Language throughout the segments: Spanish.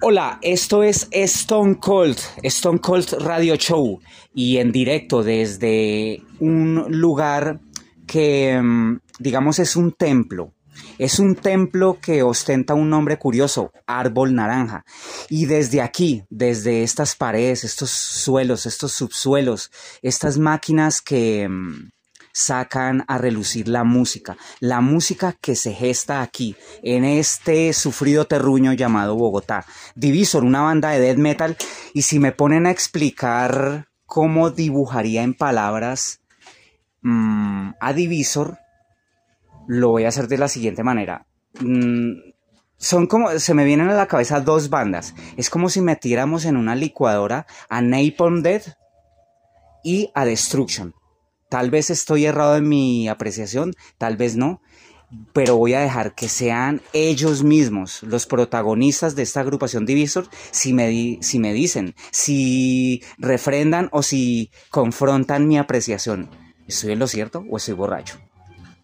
Hola, esto es Stone Cold, Stone Cold Radio Show y en directo desde un lugar que, mm, digamos, es un templo. Es un templo que ostenta un nombre curioso, árbol naranja. Y desde aquí, desde estas paredes, estos suelos, estos subsuelos, estas máquinas que mm, sacan a relucir la música, la música que se gesta aquí, en este sufrido terruño llamado Bogotá. Divisor, una banda de death metal, y si me ponen a explicar cómo dibujaría en palabras mm, a Divisor, lo voy a hacer de la siguiente manera. Mm, son como, se me vienen a la cabeza dos bandas. Es como si metiéramos en una licuadora a Napalm Dead y a Destruction. Tal vez estoy errado en mi apreciación, tal vez no, pero voy a dejar que sean ellos mismos los protagonistas de esta agrupación Divisor si me, si me dicen, si refrendan o si confrontan mi apreciación. ¿Estoy en lo cierto o estoy borracho?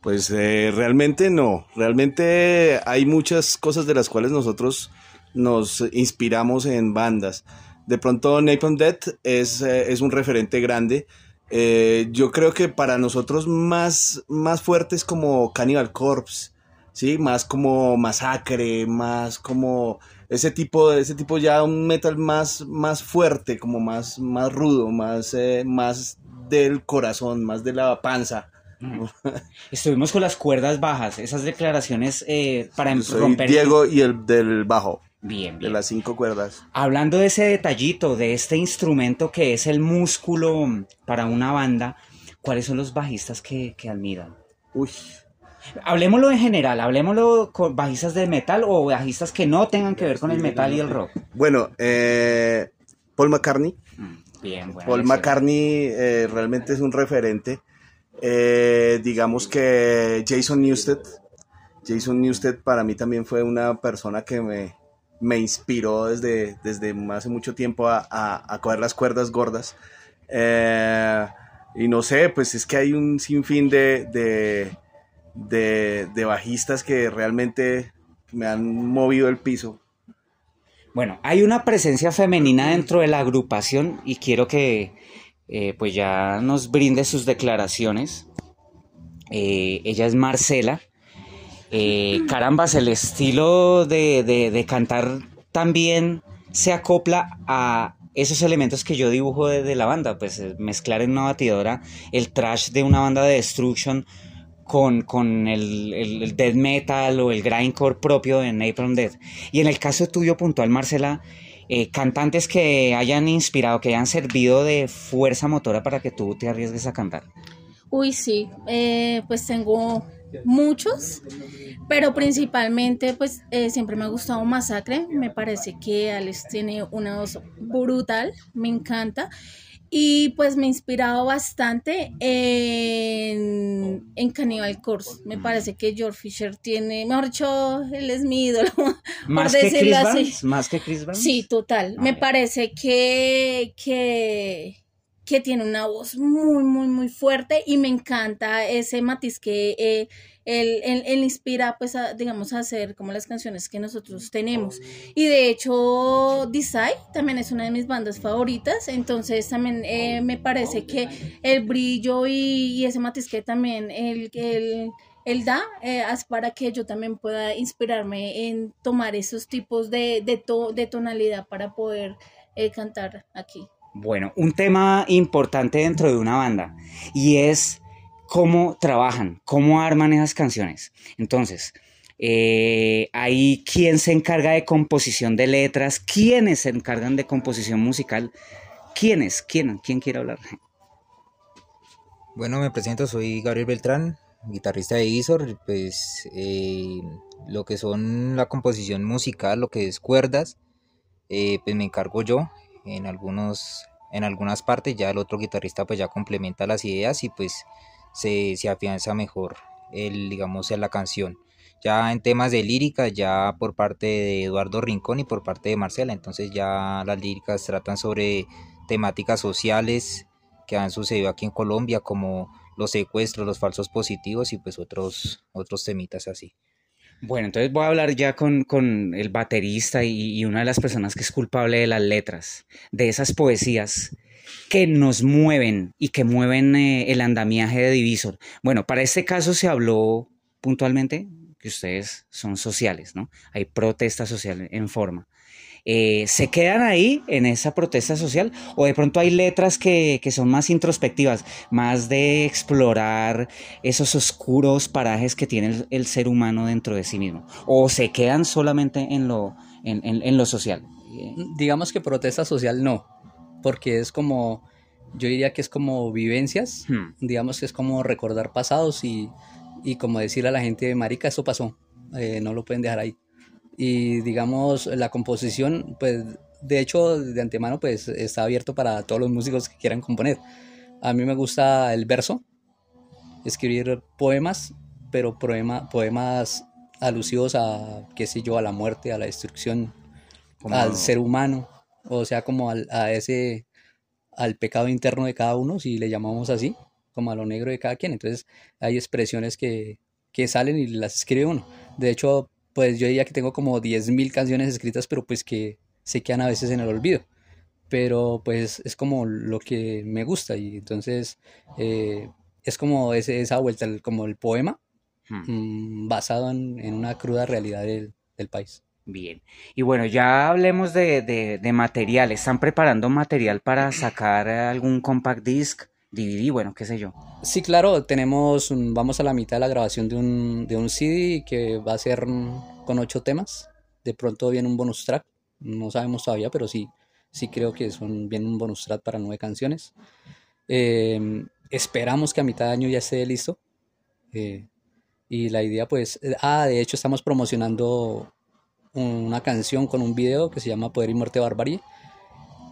Pues eh, realmente no, realmente hay muchas cosas de las cuales nosotros nos inspiramos en bandas. De pronto Napalm Death es, eh, es un referente grande. Eh, yo creo que para nosotros más, más fuerte es como Cannibal Corpse, ¿sí? Más como Masacre, más como ese tipo, ese tipo ya un metal más, más fuerte, como más, más rudo, más, más del corazón, más de la panza. Estuvimos con las cuerdas bajas, esas declaraciones eh, para romper. Diego y el del bajo. Bien, bien. De las cinco cuerdas. Hablando de ese detallito, de este instrumento que es el músculo para una banda, ¿cuáles son los bajistas que, admiran? Uy. Hablemoslo en general, hablemoslo con bajistas de metal o bajistas que no tengan que ver con el metal y el rock. Bueno, eh, Paul McCartney. Mm, bien, bueno. Paul McCartney eh, realmente es un referente. Eh, digamos que Jason Newsted, Jason Newsted para mí también fue una persona que me, me inspiró desde, desde hace mucho tiempo a, a, coger las cuerdas gordas. Eh, y no sé, pues es que hay un sinfín de, de, de, de bajistas que realmente me han movido el piso. Bueno, hay una presencia femenina dentro de la agrupación y quiero que, eh, pues ya nos brinde sus declaraciones. Eh, ella es Marcela. Eh, carambas, el estilo de, cantar también se acopla a esos elementos que yo dibujo de, la banda, pues mezclar en una batidora el trash de una banda de destruction con, con el, el, death metal o el grindcore propio de Napalm Death. Y en el caso tuyo puntual, Marcela, eh, cantantes que hayan inspirado, que hayan servido de fuerza motora para que tú te arriesgues a cantar? Uy, sí, eh, pues tengo muchos, pero principalmente pues eh, siempre me ha gustado Masacre, me parece que Alex tiene una voz brutal, me encanta. Y pues me he inspirado bastante en, en Cannibal Corpse. Me parece que George Fisher tiene, mejor dicho, él es mi ídolo. ¿Más que Chris ¿Más que Chris Sí, total. me parece que, que, que tiene una voz muy, muy, muy fuerte y me encanta ese matiz que eh, él, él, inspira, pues, a, digamos, a hacer como las canciones que nosotros tenemos. Y de hecho, Desai también es una de mis bandas favoritas, entonces también eh, me parece que el brillo y, ese matiz que también él, él, da eh, es para que yo también pueda inspirarme en tomar esos tipos de, de, de tonalidad para poder cantar aquí. Bueno, un tema importante dentro de una banda y es cómo trabajan, cómo arman esas canciones. Entonces, eh, hay quien se encarga de composición de letras, quiénes se encargan de composición musical, quiénes, quién, quién quiere hablar. Bueno, me presento, soy Gabriel Beltrán, guitarrista de Isor, pues eh, lo que son la composición musical, lo que es cuerdas, eh, pues me encargo yo en algunos en algunas partes ya el otro guitarrista pues ya complementa las ideas y pues se, se afianza mejor el, digamos, en la canción. Ya en temas de lírica, ya por parte de Eduardo Rincón y por parte de Marcela, entonces ya las líricas tratan sobre temáticas sociales que han sucedido aquí en Colombia, como los secuestros, los falsos positivos y pues otros, otros temitas así. Bueno, entonces voy a hablar ya con, con el baterista y, y, una de las personas que es culpable de las letras, de esas poesías que nos mueven y que mueven eh, el andamiaje de Divisor. Bueno, para este caso se habló puntualmente que ustedes son sociales, ¿no? Hay protesta social en forma. Eh, ¿Se quedan ahí en esa protesta social o de pronto hay letras que, que, son más introspectivas, más de explorar esos oscuros parajes que tiene el, el ser humano dentro de sí mismo? ¿O se quedan solamente en lo, en, en, en lo social? Digamos que protesta social no, porque es como, yo diría que es como vivencias, hmm. digamos que es como recordar pasados y, y como decirle a la gente, marica, eso pasó, eh, no lo pueden dejar ahí y digamos la composición pues de hecho de antemano pues está abierto para todos los músicos que quieran componer. A mí me gusta el verso escribir poemas pero poema, poemas alusivos a qué sé yo a la muerte a la destrucción al ser humano o sea como al, a ese al pecado interno de cada uno si le llamamos así como a lo negro de cada quien entonces hay expresiones que, que salen y las escribe uno de hecho pues yo diría que tengo como 10.000 canciones escritas, pero pues que se quedan a veces en el olvido. Pero pues es como lo que me gusta y entonces eh, es como ese, esa vuelta, como el poema hmm. mm, basado en, en, una cruda realidad del, del, país. Bien, y bueno, ya hablemos de, de, de material. ¿Están preparando material para sacar algún compact disc? DVD, bueno, qué sé yo. Sí, claro, tenemos, vamos a la mitad de la grabación de un, de un CD que va a ser con ocho temas. De pronto viene un bonus track, no sabemos todavía, pero sí, sí creo que son, viene un bonus track para nueve canciones. Eh, esperamos que a mitad de año ya esté listo. Eh, y la idea pues, eh, ah, de hecho estamos promocionando una canción con un video que se llama Poder y Muerte Barbarie,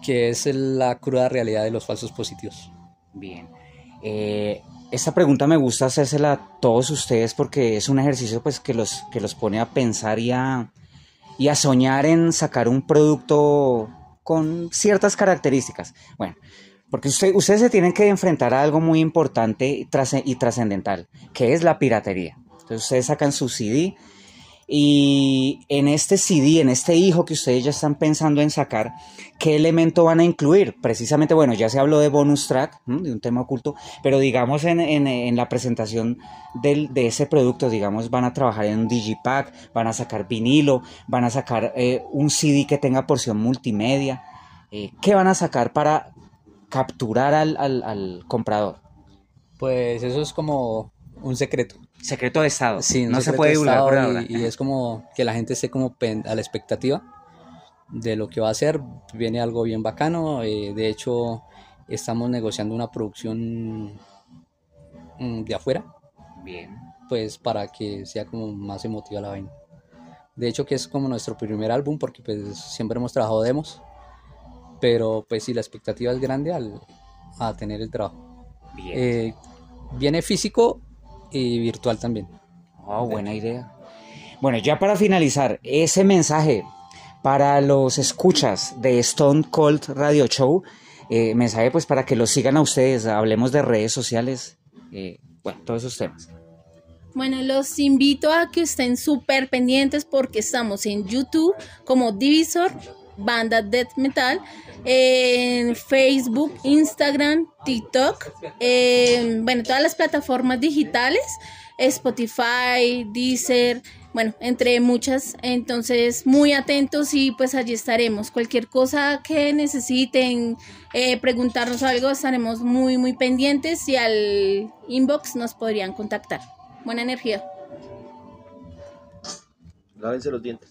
que es la cruda realidad de los falsos positivos. Bien. Eh, esta pregunta me gusta hacérsela a todos ustedes porque es un ejercicio pues, que, los, que los pone a pensar y a, y a soñar en sacar un producto con ciertas características. Bueno, porque ustedes se tienen que enfrentar a algo muy importante y trascendental, que es la piratería. Entonces ustedes sacan su CD y en este CD, en este hijo que ustedes ya están pensando en sacar, ¿qué elemento van a incluir? Precisamente, bueno, ya se habló de bonus track, de un tema oculto, pero digamos en, en, la presentación del, de ese producto, digamos, van a trabajar en un digipack, van a sacar vinilo, van a sacar eh, un CD que tenga porción multimedia. Eh, ¿Qué van a sacar para capturar al, al comprador? Pues eso es como un secreto. Secreto de Estado. Sí, no se puede divulgar por ahora. Y, y, es como que la gente esté como a la expectativa de lo que va a hacer. Viene algo bien bacano. Eh, de hecho, estamos negociando una producción mm, de afuera. Bien. Pues para que sea como más emotiva la vaina. De hecho, que es como nuestro primer álbum porque pues siempre hemos trabajado demos. Pero pues sí, la expectativa es grande al a tener el trabajo. Bien. Eh, viene físico y virtual también. Oh, buena idea. Bueno, ya para finalizar, ese mensaje para los escuchas de Stone Cold Radio Show, eh, mensaje pues para que los sigan a ustedes, hablemos de redes sociales, eh, bueno, todos esos temas. Bueno, los invito a que estén súper pendientes porque estamos en YouTube como Divisor, banda death metal, en Facebook, Instagram, TikTok, eh, bueno, todas las plataformas digitales, Spotify, Deezer, bueno, entre muchas, entonces muy atentos y pues allí estaremos. Cualquier cosa que necesiten eh, preguntarnos algo, estaremos muy, muy pendientes y al inbox nos podrían contactar. Buena energía. Lávense los dientes.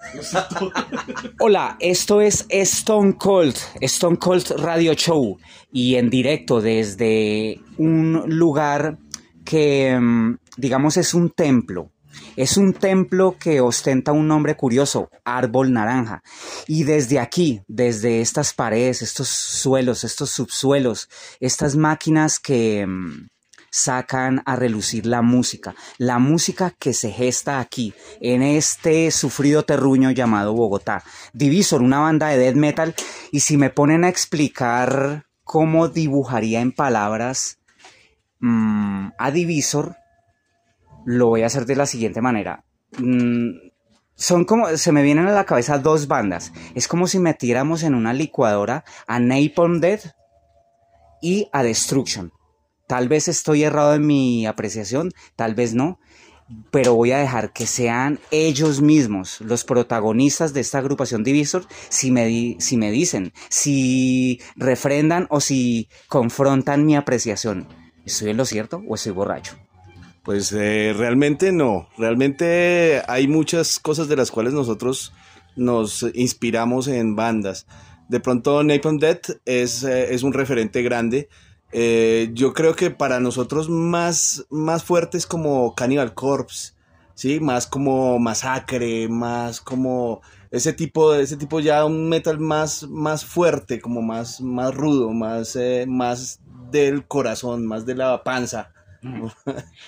Hola, esto es Stone Cold, Stone Cold Radio Show y en directo desde un lugar que mm, digamos es un templo. Es un templo que ostenta un nombre curioso, árbol naranja. Y desde aquí, desde estas paredes, estos suelos, estos subsuelos, estas máquinas que, mm, sacan a relucir la música, la música que se gesta aquí, en este sufrido terruño llamado Bogotá. Divisor, una banda de death metal, y si me ponen a explicar cómo dibujaría en palabras mmm, a Divisor, lo voy a hacer de la siguiente manera. Mm, son como, se me vienen a la cabeza dos bandas. Es como si metiéramos en una licuadora a Napalm Dead y a Destruction. Tal vez estoy errado en mi apreciación, tal vez no, pero voy a dejar que sean ellos mismos los protagonistas de esta agrupación Divisor si me, si me dicen, si refrendan o si confrontan mi apreciación. ¿Estoy en lo cierto o estoy borracho? Pues eh, realmente no, realmente hay muchas cosas de las cuales nosotros nos inspiramos en bandas. De pronto Napalm Death es, eh, es un referente grande eh, yo creo que para nosotros más, más fuerte es como Cannibal Corpse, ¿sí? Más como Masacre, más como ese tipo, ese tipo ya un metal más, más fuerte, como más, más rudo, más, eh, más del corazón, más de la panza.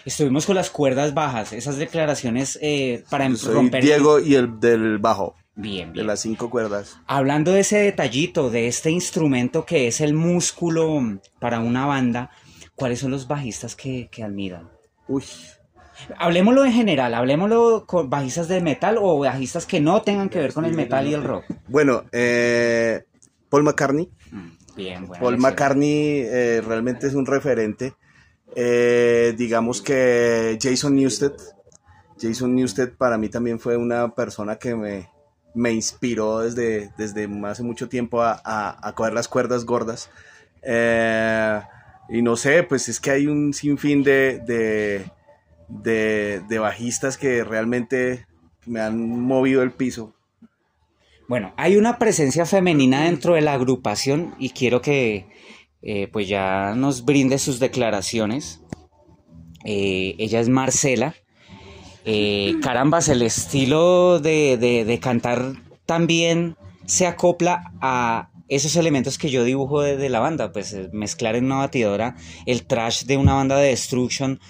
Estuvimos con las cuerdas bajas, esas declaraciones eh, para romper. Diego y el del bajo. Bien, De las cinco cuerdas. Hablando de ese detallito, de este instrumento que es el músculo para una banda, ¿cuáles son los bajistas que, admiran? Uy. Hablemoslo en general, hablemoslo con bajistas de metal o bajistas que no tengan que ver con el metal y el rock. Bueno, eh, Paul McCartney. Mm, bien, bueno. Paul McCartney eh, realmente es un referente. Eh, digamos que Jason Newsted. Jason Newsted para mí también fue una persona que me, me inspiró desde, desde hace mucho tiempo a, a, coger las cuerdas gordas. Eh, y no sé, pues es que hay un sinfín de, de, de, bajistas que realmente me han movido el piso. Bueno, hay una presencia femenina dentro de la agrupación y quiero que eh, pues ya nos brinde sus declaraciones. Eh, ella es Marcela. Eh, carambas, el estilo de, cantar también se acopla a esos elementos que yo dibujo de, la banda, pues eh, mezclar en una batidora el trash de una banda de Destruction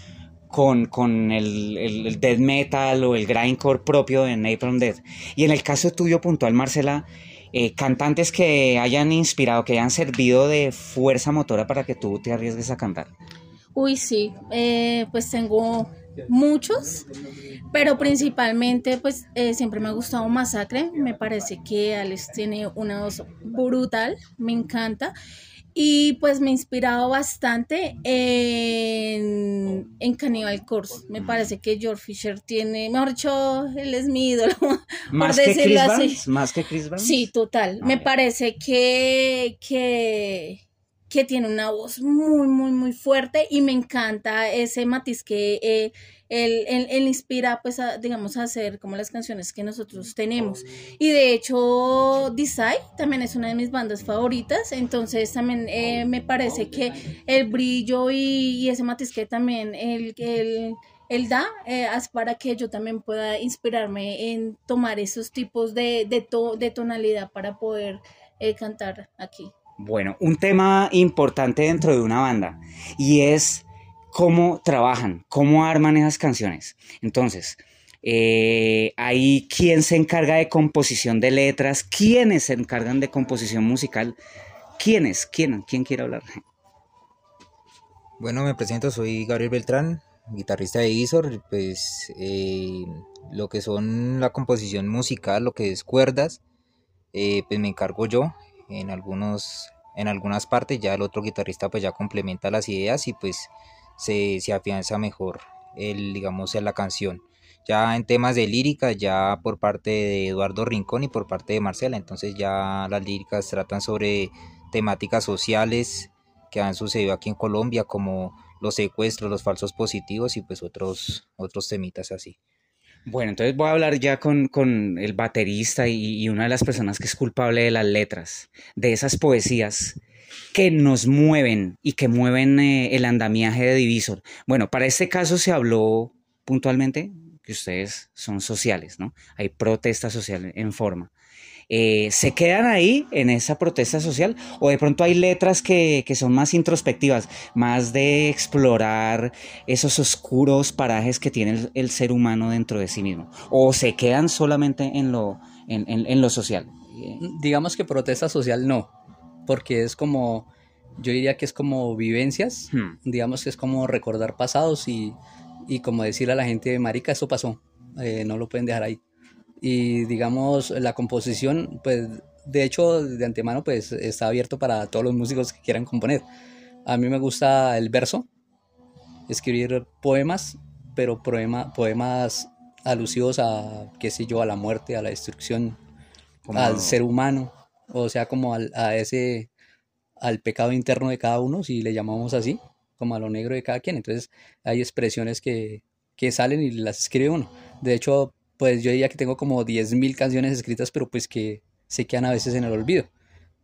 con, con el, el, death metal o el grindcore propio de Napalm Death. Y en el caso tuyo puntual, Marcela, eh, cantantes que hayan inspirado, que hayan servido de fuerza motora para que tú te arriesgues a cantar. Uy, sí, pues tengo muchos, pero principalmente pues eh, siempre me ha gustado Masacre, me parece que Alex tiene una voz brutal, me encanta. Y pues me ha inspirado bastante en, en Cannibal Corpse. Me parece que George Fisher tiene, mejor dicho, él es mi ídolo. ¿Más que Chris Barnes? ¿Más que Chris Barnes? Sí, total. me parece que, que que tiene una voz muy, muy, muy fuerte y me encanta ese matiz que eh, él, inspira, pues, a, digamos, a hacer como las canciones que nosotros tenemos. Y de hecho, Desai también es una de mis bandas favoritas, entonces también eh, me parece que el brillo y, ese matiz que también él, da eh, es para que yo también pueda inspirarme en tomar esos tipos de, de, de tonalidad para poder cantar aquí. Bueno, un tema importante dentro de una banda y es cómo trabajan, cómo arman esas canciones. Entonces, eh, hay quien se encarga de composición de letras, quiénes se encargan de composición musical, quiénes, quién, quién quiere hablar. Bueno, me presento, soy Gabriel Beltrán, guitarrista de Isor, pues eh, lo que son la composición musical, lo que es cuerdas, eh, pues me encargo yo en algunos en algunas partes ya el otro guitarrista pues ya complementa las ideas y pues se, se afianza mejor el digamos en la canción. Ya en temas de lírica ya por parte de Eduardo Rincón y por parte de Marcela entonces ya las líricas tratan sobre temáticas sociales que han sucedido aquí en Colombia como los secuestros los falsos positivos y pues otros otros temitas así bueno, entonces voy a hablar ya con, el baterista y, una de las personas que es culpable de las letras, de esas poesías que nos mueven y que mueven eh, el andamiaje de Divisor. Bueno, para este caso se habló puntualmente que ustedes son sociales, ¿no? Hay protesta social en forma. Eh, ¿se quedan ahí en esa protesta social o de pronto hay letras que, son más introspectivas, más de explorar esos oscuros parajes que tiene el, ser humano dentro de sí mismo? ¿O se quedan solamente en lo, en, lo social? Digamos que protesta social no, porque es como, yo diría que es como vivencias, hmm. digamos que es como recordar pasados y y como decirle a la gente, marica, eso pasó, eh, no lo pueden dejar ahí. Y digamos, la composición, pues de hecho, de antemano, pues está abierto para todos los músicos que quieran componer. A mí me gusta el verso, escribir poemas, pero poema, poemas alusivos a, qué sé yo, a la muerte, a la destrucción, al ser humano, o sea, como al, a ese, al pecado interno de cada uno, si le llamamos así, como a lo negro de cada quien. Entonces, hay expresiones que, que salen y las escribe uno. De hecho, pues yo diría que tengo como 10.000 canciones escritas, pero pues que se quedan a veces en el olvido.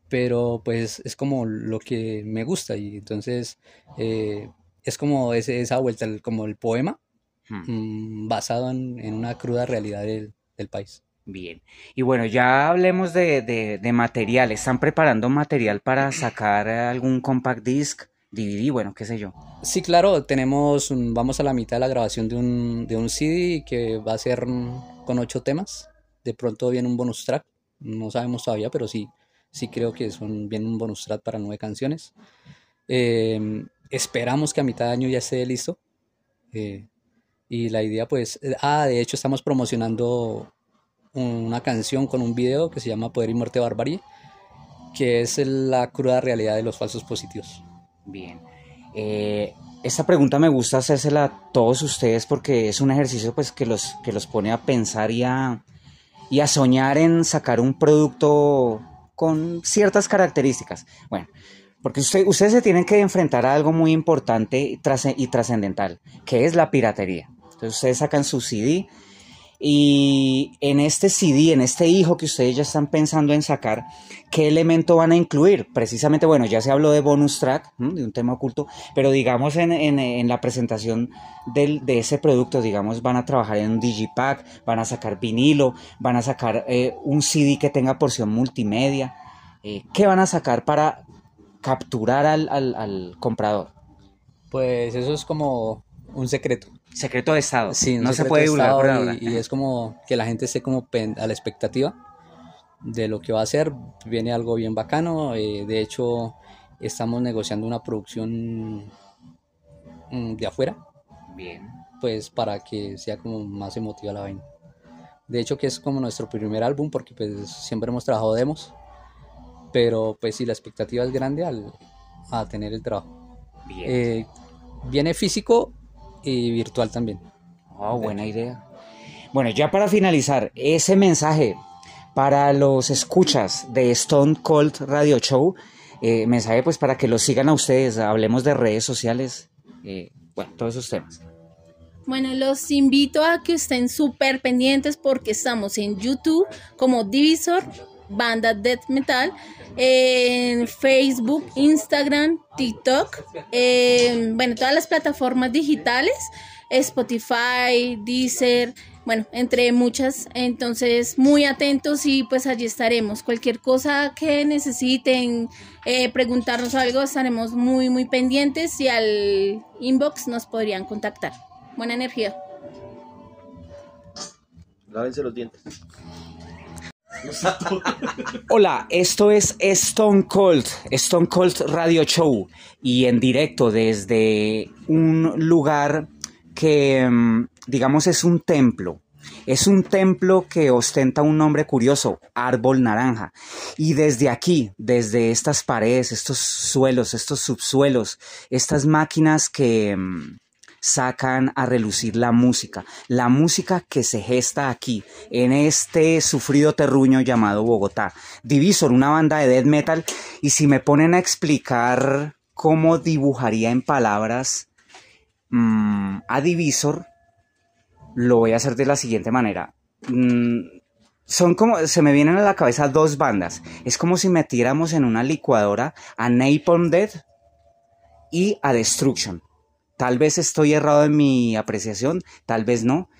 Pero pues es como lo que me gusta y entonces eh, es como ese, esa vuelta, como el poema hmm. mm, basado en, una cruda realidad del, país. Bien. Y bueno, ya hablemos de, de, material. ¿Están preparando material para sacar algún compact disc, DVD, bueno, qué sé yo? Sí, claro, tenemos, vamos a la mitad de la grabación de un, de un CD que va a ser con ocho temas. De pronto viene un bonus track no sabemos todavía, pero sí, sí creo que son bien un bonus track para nueve canciones. Em, esperamos que a mitad de año ya esté listo. Eh, y la idea, pues, eh, ah, de hecho estamos promocionando una canción con un video que se llama Poder y Muerte Barbarie, que es la cruda realidad de los falsos positivos. Bien. Eh, esta pregunta me gusta hacérsela a todos ustedes porque es un ejercicio pues, que, los, que los pone a pensar y a, y a soñar en sacar un producto con ciertas características. Bueno, porque ustedes se tienen que enfrentar a algo muy importante y trascendental, que es la piratería. Entonces ustedes sacan su CD y en este CD, en este hijo que ustedes ya están pensando en sacar, ¿qué elemento van a incluir? Precisamente, bueno, ya se habló de bonus track, de un tema oculto, pero digamos en, la presentación de ese producto, digamos, van a trabajar en un digipack, van a sacar vinilo, van a sacar eh, un CD que tenga porción multimedia. Eh, ¿Qué van a sacar para capturar al, al comprador? Pues eso es como un secreto. Secreto de Estado. Sí, no se puede divulgar Y, es como que la gente esté como a la expectativa de lo que va a hacer. Viene algo bien bacano. Eh, de hecho, estamos negociando una producción mm, de afuera. Bien. Pues para que sea como más emotiva la vaina. De hecho, que es como nuestro primer álbum porque pues siempre hemos trabajado demos. Pero pues sí, la expectativa es grande al, a tener el trabajo. Bien. Eh, viene físico y virtual también. Oh, buena idea. Bueno, ya para finalizar, ese mensaje para los escuchas de Stone Cold Radio Show, eh, mensaje pues para que los sigan a ustedes, hablemos de redes sociales, eh, bueno, todos esos temas. Bueno, los invito a que estén súper pendientes porque estamos en YouTube como Divisor, banda Death Metal, en Facebook, Instagram, TikTok, bueno, todas las plataformas digitales, Spotify, Deezer, bueno, entre muchas. Entonces, muy atentos y pues allí estaremos. Cualquier cosa que necesiten eh, preguntarnos algo, estaremos muy, muy pendientes y al inbox nos podrían contactar. Buena energía. Lávense los dientes. Hola, esto es Stone Cold, Stone Cold Radio Show y en directo desde un lugar que, mm, digamos, es un templo. Es un templo que ostenta un nombre curioso, árbol naranja. Y desde aquí, desde estas paredes, estos suelos, estos subsuelos, estas máquinas que mm, sacan a relucir la música, la música que se gesta aquí, en este sufrido terruño llamado Bogotá. Divisor, una banda de death metal, y si me ponen a explicar cómo dibujaría en palabras mm, a Divisor, lo voy a hacer de la siguiente manera. Mm, son como, se me vienen a la cabeza dos bandas. Es como si metiéramos en una licuadora a Napalm Dead y a Destruction. Tal vez estoy errado en mi apreciación, tal vez no,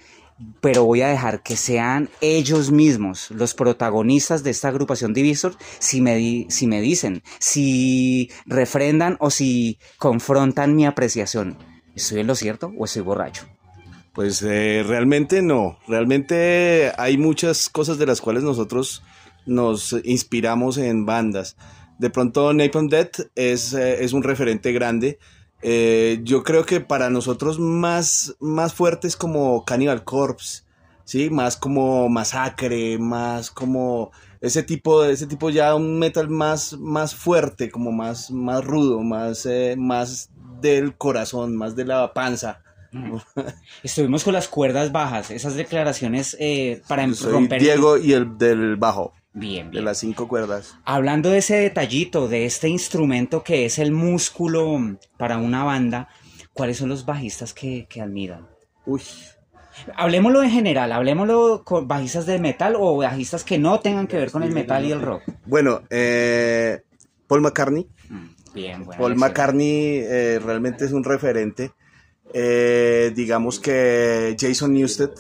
pero voy a dejar que sean ellos mismos los protagonistas de esta agrupación Divisor si me, si me dicen, si refrendan o si confrontan mi apreciación. ¿Estoy en lo cierto o estoy borracho? Pues eh, realmente no, realmente hay muchas cosas de las cuales nosotros nos inspiramos en bandas. De pronto Napalm Death es, eh, es un referente grande Eh, yo creo que para nosotros más, más fuerte es como Cannibal Corpse, ¿sí? Más como Masacre, más como ese tipo, ese tipo ya un metal más, más fuerte, como más, más rudo, más, eh, más del corazón, más de la panza. Estuvimos con las cuerdas bajas, esas declaraciones eh, para Soy romper. Diego y el del bajo. Bien, De las cinco cuerdas. Hablando de ese detallito, de este instrumento que es el músculo para una banda, ¿cuáles son los bajistas que, que admiran? Uy. Hablemoslo en general, hablemoslo con bajistas de metal o bajistas que no tengan que ver con el metal y el rock. Bueno, eh, Paul McCartney. Mm, bien, bueno. Paul McCartney eh, realmente es un referente. Eh, digamos que Jason Newsted.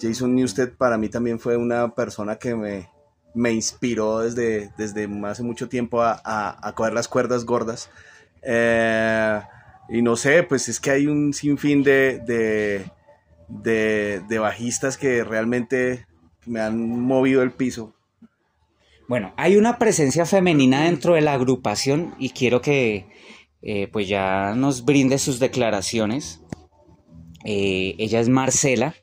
Jason Newsted para mí también fue una persona que me, me inspiró desde, desde hace mucho tiempo a, a, coger las cuerdas gordas. Eh, y no sé, pues es que hay un sinfín de, de, de, bajistas que realmente me han movido el piso. Bueno, hay una presencia femenina dentro de la agrupación y quiero que eh, pues ya nos brinde sus declaraciones. Eh, ella es Marcela.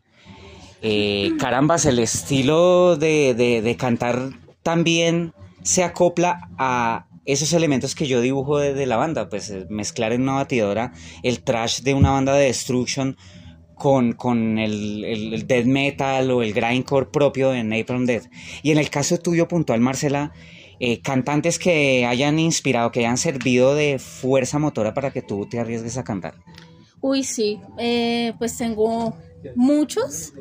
Eh, carambas, el estilo de, cantar también se acopla a esos elementos que yo dibujo de, la banda, pues eh, mezclar en una batidora el trash de una banda de destruction con, con el, el, death metal o el grindcore propio de Napalm Death. Y en el caso tuyo puntual, Marcela, eh, cantantes que hayan inspirado, que hayan servido de fuerza motora para que tú te arriesgues a cantar. Uy, sí, pues tengo muchos,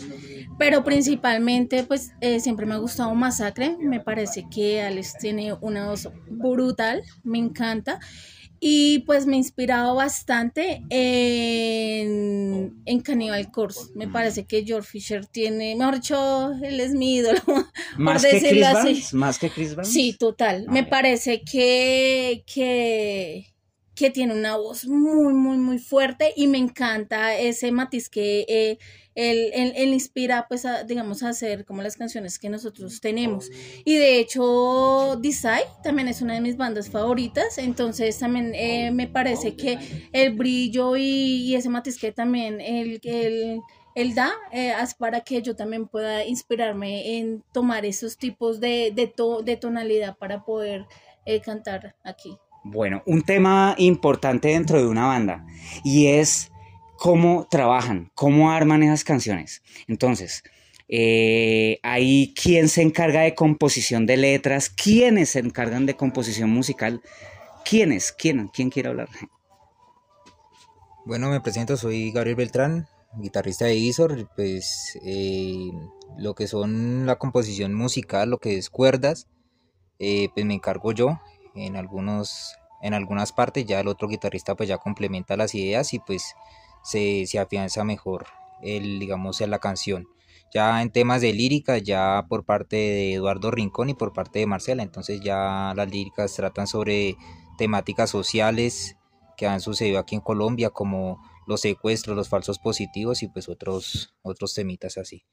pero principalmente pues eh, siempre me ha gustado Masacre, me parece que Alex tiene una voz brutal, me encanta. Y pues me ha inspirado bastante en, en Cannibal Corpse. Me parece que George Fisher tiene, mejor dicho, él es mi ídolo. ¿Más que Chris así. ¿Más que Chris Sí, total. me parece que, que que tiene una voz muy, muy, muy fuerte y me encanta ese matiz que eh, él, inspira, pues, a, digamos, a hacer como las canciones que nosotros tenemos. Y de hecho, Desai también es una de mis bandas favoritas, entonces también eh, me parece que el brillo y, ese matiz que también él, da eh, es para que yo también pueda inspirarme en tomar esos tipos de, de, de tonalidad para poder cantar aquí. Bueno, un tema importante dentro de una banda y es cómo trabajan, cómo arman esas canciones. Entonces, eh, hay quien se encarga de composición de letras, quiénes se encargan de composición musical, quiénes, quién, quién quiere hablar. Bueno, me presento, soy Gabriel Beltrán, guitarrista de Isor, pues eh, lo que son la composición musical, lo que es cuerdas, eh, pues me encargo yo en algunos en algunas partes ya el otro guitarrista pues ya complementa las ideas y pues se, se afianza mejor el digamos en la canción. Ya en temas de lírica ya por parte de Eduardo Rincón y por parte de Marcela entonces ya las líricas tratan sobre temáticas sociales que han sucedido aquí en Colombia como los secuestros los falsos positivos y pues otros otros temitas así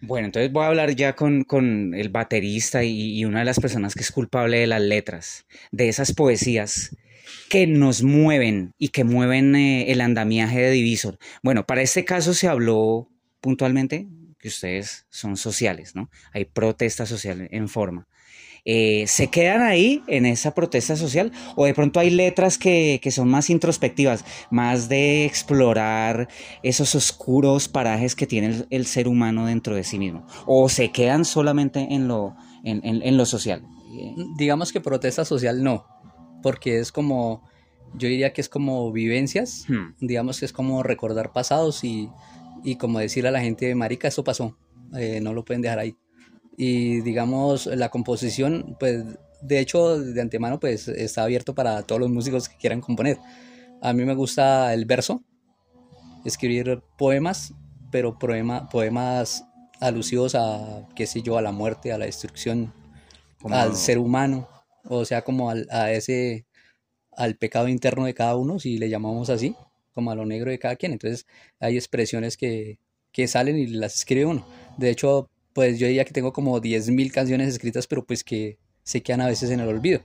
bueno, entonces voy a hablar ya con, el baterista y, una de las personas que es culpable de las letras, de esas poesías que nos mueven y que mueven eh, el andamiaje de Divisor. Bueno, para este caso se habló puntualmente que ustedes son sociales, ¿no? Hay protesta social en forma. Eh, ¿se quedan ahí en esa protesta social o de pronto hay letras que, son más introspectivas, más de explorar esos oscuros parajes que tiene el, ser humano dentro de sí mismo? ¿O se quedan solamente en lo, en, lo social? Digamos que protesta social no, porque es como, yo diría que es como vivencias, hmm. digamos que es como recordar pasados y, como decirle a la gente, marica, eso pasó, eh, no lo pueden dejar ahí y digamos la composición pues de hecho de antemano pues está abierto para todos los músicos que quieran componer. A mí me gusta el verso escribir poemas pero poema, poemas alusivos a qué sé yo a la muerte a la destrucción al ser humano o sea como al, a ese al pecado interno de cada uno si le llamamos así como a lo negro de cada quien. Entonces hay expresiones que, que salen y las escribe uno. De hecho pues yo diría que tengo como 10.000 canciones escritas, pero pues que se quedan a veces en el olvido.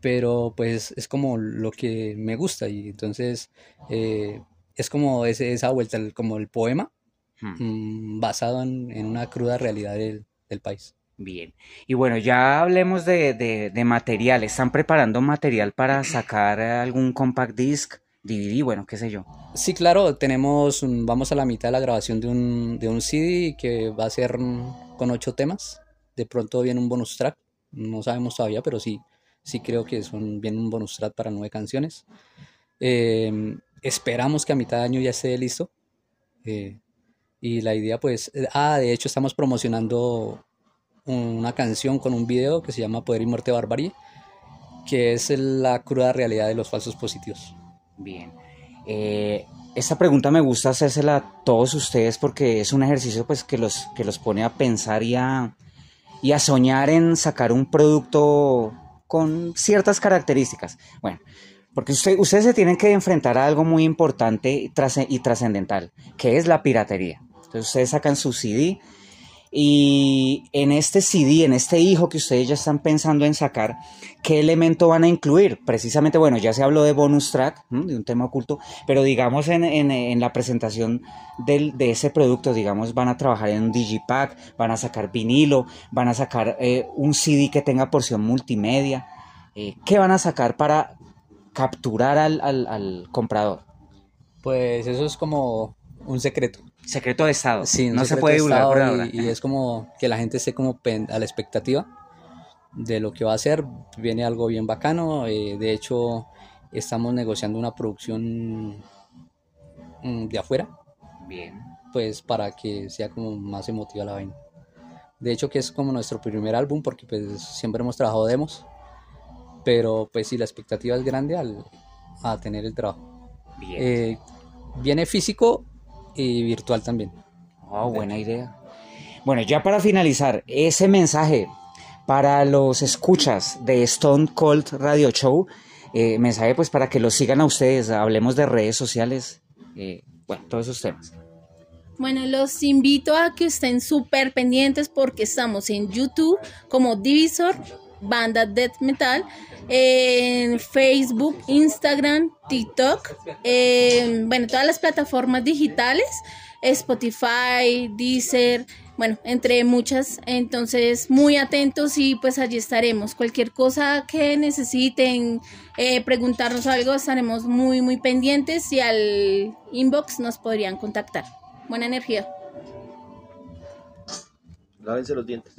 pero pues es como lo que me gusta y entonces eh, es como ese, esa vuelta, como el poema hmm. mm, basado en, una cruda realidad del, país. Bien, y bueno, ya hablemos de, de, material. ¿Están preparando material para sacar algún compact disc, DVD, bueno, qué sé yo? Sí, claro, tenemos, vamos a la mitad de la grabación de un, de un CD que va a ser con ocho temas. De pronto viene un bonus track, no sabemos todavía, pero sí, sí creo que son, viene un bonus track para nueve canciones. Eh, esperamos que a mitad de año ya esté listo. Eh, y la idea pues, eh, ah, de hecho estamos promocionando una canción con un video que se llama Poder y Muerte Barbarie, que es la cruda realidad de los falsos positivos. Bien. Eh, esta pregunta me gusta hacérsela a todos ustedes porque es un ejercicio pues que los, que los pone a pensar y a, y a soñar en sacar un producto con ciertas características. Bueno, porque ustedes se tienen que enfrentar a algo muy importante y trascendental, que es la piratería. Entonces ustedes sacan su CD y en este CD, en este hijo que ustedes ya están pensando en sacar, ¿qué elemento van a incluir? Precisamente, bueno, ya se habló de bonus track, de un tema oculto, pero digamos en, la presentación de ese producto, digamos, van a trabajar en un digipack, van a sacar vinilo, van a sacar eh, un CD que tenga porción multimedia. Eh, ¿Qué van a sacar para capturar al, comprador? Pues eso es como un secreto. Secreto de Estado. Sí, no se puede divulgar Y, es como que la gente esté como a la expectativa de lo que va a hacer. Viene algo bien bacano. Eh, de hecho, estamos negociando una producción mm, de afuera. Bien. Pues para que sea como más emotiva la vaina. De hecho, que es como nuestro primer álbum porque pues siempre hemos trabajado demos pero pues sí, la expectativa es grande al, a tener el trabajo. Eh, viene físico y virtual también. Oh, buena idea. Bueno, ya para finalizar, ese mensaje para los escuchas de Stone Cold Radio Show, eh, mensaje pues para que los sigan a ustedes, hablemos de redes sociales, eh, bueno, todos esos temas. Bueno, los invito a que estén súper pendientes porque estamos en YouTube como Divisor Banda Death Metal en Facebook, Instagram, TikTok, bueno, todas las plataformas digitales, Spotify, Deezer, bueno, entre muchas. Entonces, muy atentos y pues allí estaremos. Cualquier cosa que necesiten eh, preguntarnos algo, estaremos muy, muy pendientes y al inbox nos podrían contactar. Buena energía. Lávense los dientes.